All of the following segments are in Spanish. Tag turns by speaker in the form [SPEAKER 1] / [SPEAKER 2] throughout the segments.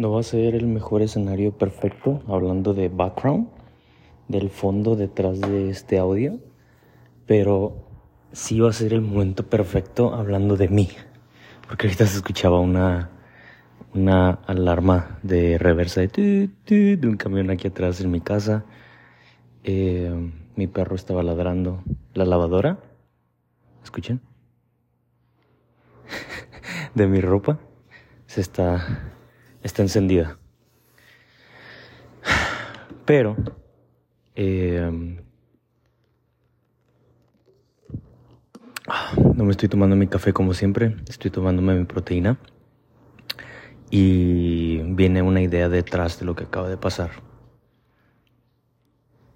[SPEAKER 1] No va a ser el mejor escenario perfecto hablando de background, del fondo detrás de este audio, pero sí va a ser el momento perfecto hablando de mí, porque ahorita se escuchaba una, una alarma de reversa de, de un camión aquí atrás en mi casa. Eh, mi perro estaba ladrando. La lavadora, escuchen, de mi ropa se está está encendida. Pero, eh, no me estoy tomando mi café como siempre, estoy tomándome mi proteína. Y viene una idea detrás de lo que acaba de pasar.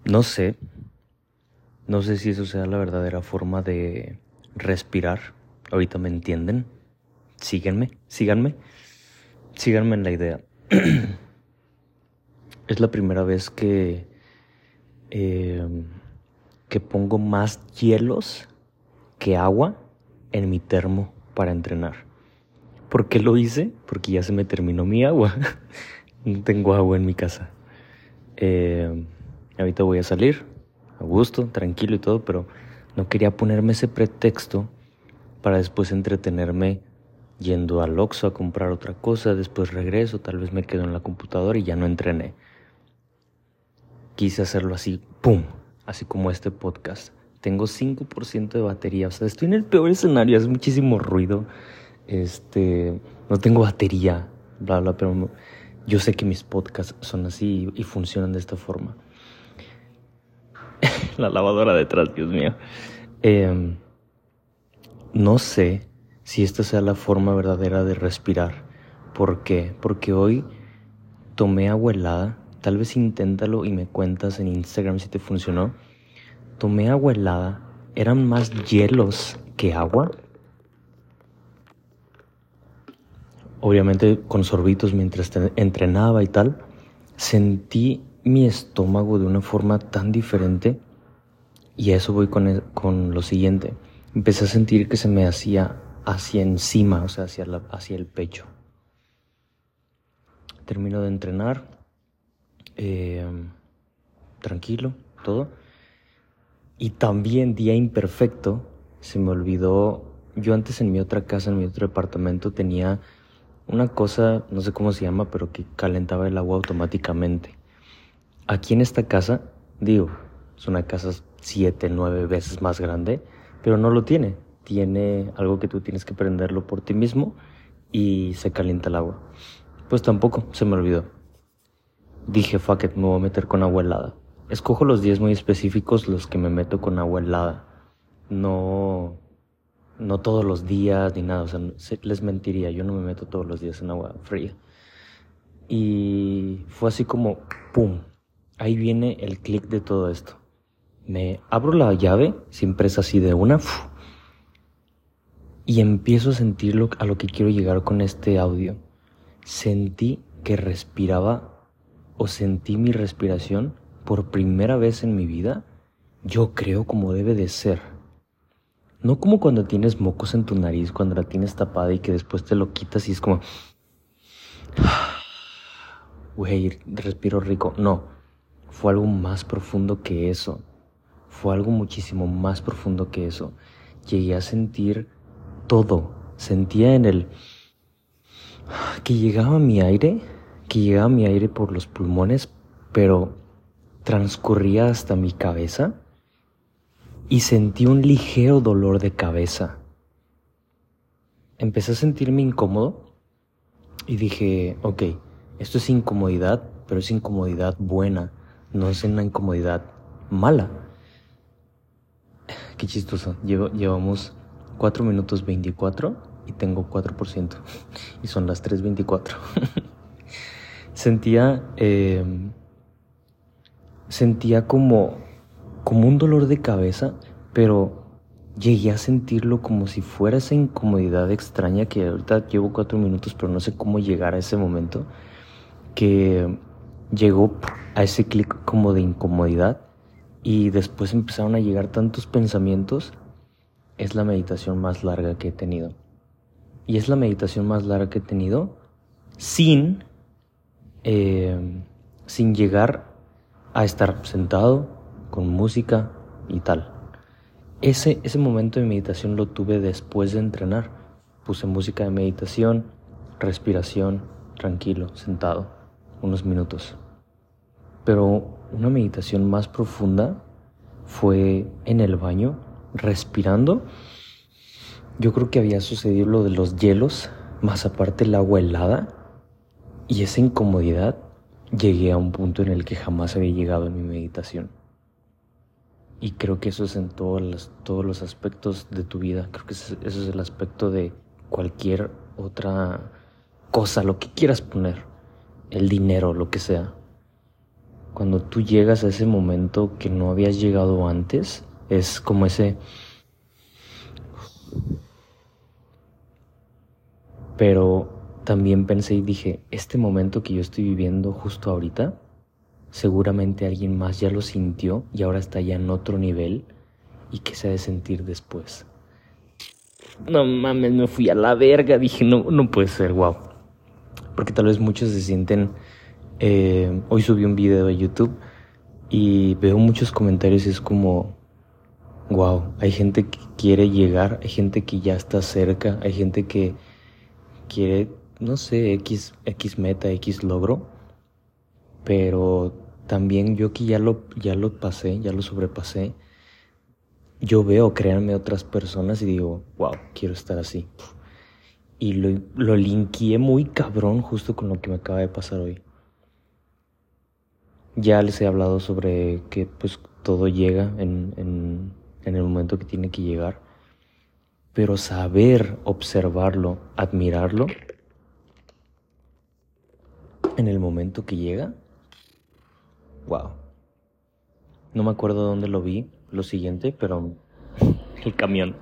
[SPEAKER 1] No sé, no sé si eso sea la verdadera forma de respirar. Ahorita me entienden. Síguenme, síganme. Síganme en la idea. es la primera vez que, em, que pongo más hielos que agua en mi termo para entrenar. ¿Por qué lo hice? Porque ya se me terminó mi agua. no tengo agua en mi casa. Em, ahorita voy a salir, a gusto, tranquilo y todo, pero no quería ponerme ese pretexto para después entretenerme yendo al Oxxo a comprar otra cosa, después regreso, tal vez me quedo en la computadora y ya no entrené. Quise hacerlo así, ¡pum! Así como este podcast. Tengo 5% de batería, o sea, estoy en el peor escenario, hace muchísimo ruido. Este, no tengo batería, bla, bla, pero yo sé que mis podcasts son así y, funcionan de esta forma. la lavadora detrás, Dios mío. Em, no sé si esta sea la forma verdadera de respirar. ¿Por qué? Porque hoy tomé agua helada, tal vez inténtalo y me cuentas en Instagram si te funcionó. Tomé agua helada, eran más hielos que agua. Obviamente con sorbitos mientras entrenaba y tal. Sentí mi estómago de una forma tan diferente y a eso voy con, con lo siguiente. Empecé a sentir que se me hacía hacia encima, o sea, hacia, hacia el pecho. Termino de entrenar, eh, tranquilo, todo. Y también día imperfecto, se me olvidó, yo antes en mi otra casa, en mi otro departamento, tenía una cosa, no sé cómo se llama, pero que calentaba el agua automáticamente. Aquí en esta casa, digo, es una casa siete, nueve veces más grande, pero no lo tiene tiene algo que tú tienes que prenderlo por ti mismo y se calienta el agua. Pues tampoco, se me olvidó. Dije, fuck it, me voy a meter con agua helada. Escojo los días muy específicos los que me meto con agua helada. No, no todos los días ni nada. O sea, les mentiría, yo no me meto todos los días en agua fría. Y fue así como, ¡pum! Ahí viene el clic de todo esto. Me abro la llave, siempre es así de una, y empiezo a sentirlo a lo que quiero llegar con este audio. Sentí que respiraba o sentí mi respiración por primera vez en mi vida, yo creo como debe de ser. No como cuando tienes mocos en tu nariz, cuando la tienes tapada y que después te lo quitas y es como... Güey, respiro rico. No, fue algo más profundo que eso. Fue algo muchísimo más profundo que eso. Llegué a sentir todo. Sentía en el que llegaba mi aire, que llegaba mi aire por los pulmones, pero transcurría hasta mi cabeza y sentí un ligero dolor de cabeza. Empecé a sentirme incómodo y dije, ok, esto es incomodidad, pero es incomodidad buena, no es una incomodidad mala. Qué chistoso, llevamos 4 minutos 24 y tengo 4%. Y son las 3.24. sentía, em, sentía como, como un dolor de cabeza, pero llegué a sentirlo como si fuera esa incomodidad extraña que ahorita llevo 4 minutos, pero no sé cómo llegar a ese momento, que llegó a ese clic como de incomodidad y después empezaron a llegar tantos pensamientos es la meditación más larga que he tenido. Y es la meditación más larga que he tenido sin eh, sin llegar a estar sentado con música y tal. Ese, ese momento de meditación lo tuve después de entrenar. Puse música de meditación, respiración, tranquilo, sentado, unos minutos. Pero una meditación más profunda fue en el baño, respirando. Yo creo que había sucedido lo de los hielos, más aparte el agua helada y esa incomodidad. Llegué a un punto en el que jamás había llegado en mi meditación. Y creo que eso es en todos los, todos los aspectos de tu vida. Creo que eso es el aspecto de cualquier otra cosa, lo que quieras poner. El dinero, lo que sea. Cuando tú llegas a ese momento que no habías llegado antes, es como ese... Pero también pensé y dije, este momento que yo estoy viviendo justo ahorita, seguramente alguien más ya lo sintió y ahora está ya en otro nivel y que se ha de sentir después. No mames, me fui a la verga, dije, no, no puede ser, wow. Porque tal vez muchos se sienten... Eh, hoy subí un video de YouTube y veo muchos comentarios y es como, wow, hay gente que quiere llegar, hay gente que ya está cerca, hay gente que quiere no sé, X, X meta, X logro, pero también yo que ya lo, ya lo pasé, ya lo sobrepasé, yo veo créanme otras personas y digo, wow, quiero estar así. Y lo, lo muy cabrón justo con lo que me acaba de pasar hoy. Ya les he hablado sobre que pues todo llega en, en, en el momento que tiene que llegar. Pero saber observarlo, admirarlo, en el momento que llega, wow. No me acuerdo dónde lo vi, lo siguiente, pero el camión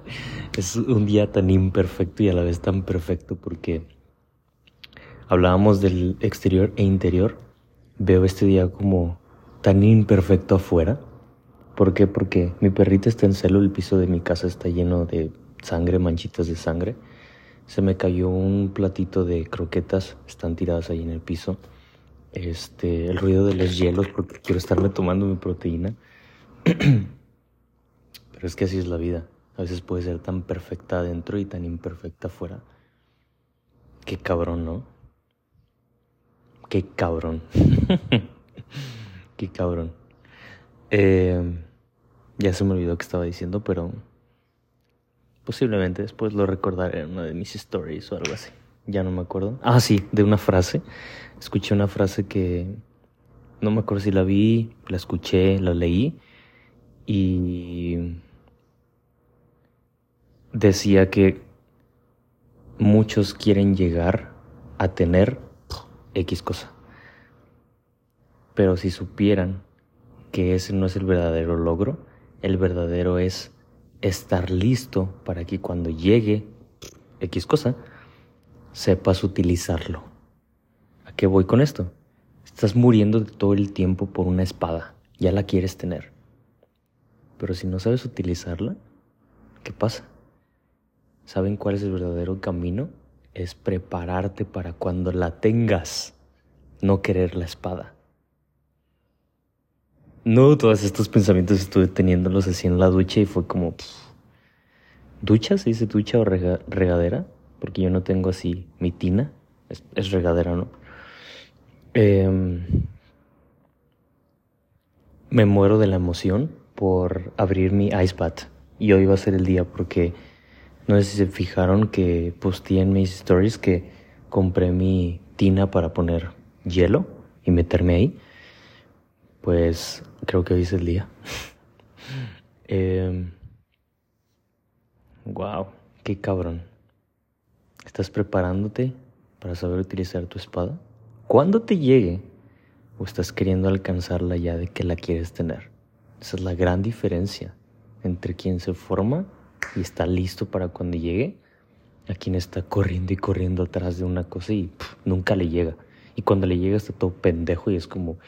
[SPEAKER 1] es un día tan imperfecto y a la vez tan perfecto porque hablábamos del exterior e interior. Veo este día como tan imperfecto afuera. ¿Por qué? Porque mi perrita está en celo, el piso de mi casa está lleno de sangre, manchitas de sangre. Se me cayó un platito de croquetas, están tiradas ahí en el piso. Este, el ruido de los hielos porque quiero estarme tomando mi proteína. Pero es que así es la vida. A veces puede ser tan perfecta adentro y tan imperfecta afuera. Qué cabrón, ¿no? Qué cabrón. Qué cabrón. Eh, ya se me olvidó que estaba diciendo, pero Posiblemente después lo recordaré en una de mis stories o algo así. Ya no me acuerdo. Ah, sí, de una frase. Escuché una frase que no me acuerdo si la vi, la escuché, la leí y decía que muchos quieren llegar a tener X cosa. Pero si supieran que ese no es el verdadero logro, el verdadero es estar listo para que cuando llegue X cosa, sepas utilizarlo. ¿A qué voy con esto? Estás muriendo de todo el tiempo por una espada, ya la quieres tener. Pero si no sabes utilizarla, ¿qué pasa? ¿Saben cuál es el verdadero camino? Es prepararte para cuando la tengas, no querer la espada. No, todos estos pensamientos estuve teniéndolos así en la ducha y fue como... ¿Ducha? ¿Se dice ducha o regadera? Porque yo no tengo así mi tina. Es, regadera, ¿no? Em, me muero de la emoción por abrir mi bath. Y hoy va a ser el día porque no sé si se fijaron que posté en mis stories que compré mi tina para poner hielo y meterme ahí. Pues creo que hoy es el día. wow, em, qué cabrón. ¿Estás preparándote para saber utilizar tu espada? ¿Cuándo te llegue? ¿O estás queriendo alcanzarla ya de que la quieres tener? Esa es la gran diferencia entre quien se forma y está listo para cuando llegue a quien está corriendo y corriendo atrás de una cosa y nunca le llega. Y cuando le llega está todo pendejo y es como,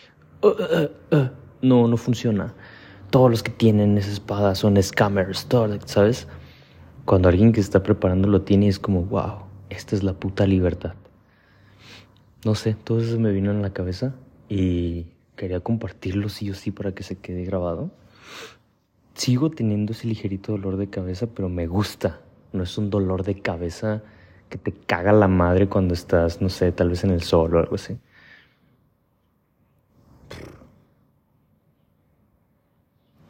[SPEAKER 1] no, no funciona. Todos los que tienen esa espada son scammers, ¿sabes? Cuando alguien que está preparando lo tiene es como, wow, esta es la puta libertad. no sé, todo eso me vino en la cabeza y quería compartirlo sí o sí para que se quede grabado. Sigo teniendo ese ligerito dolor de cabeza, pero me gusta. No es un dolor de cabeza que te caga la madre cuando estás, no sé, tal vez en el sol o algo así.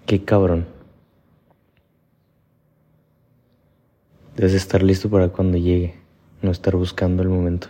[SPEAKER 1] Qué cabrón. Debes estar listo para cuando llegue, no estar buscando el momento.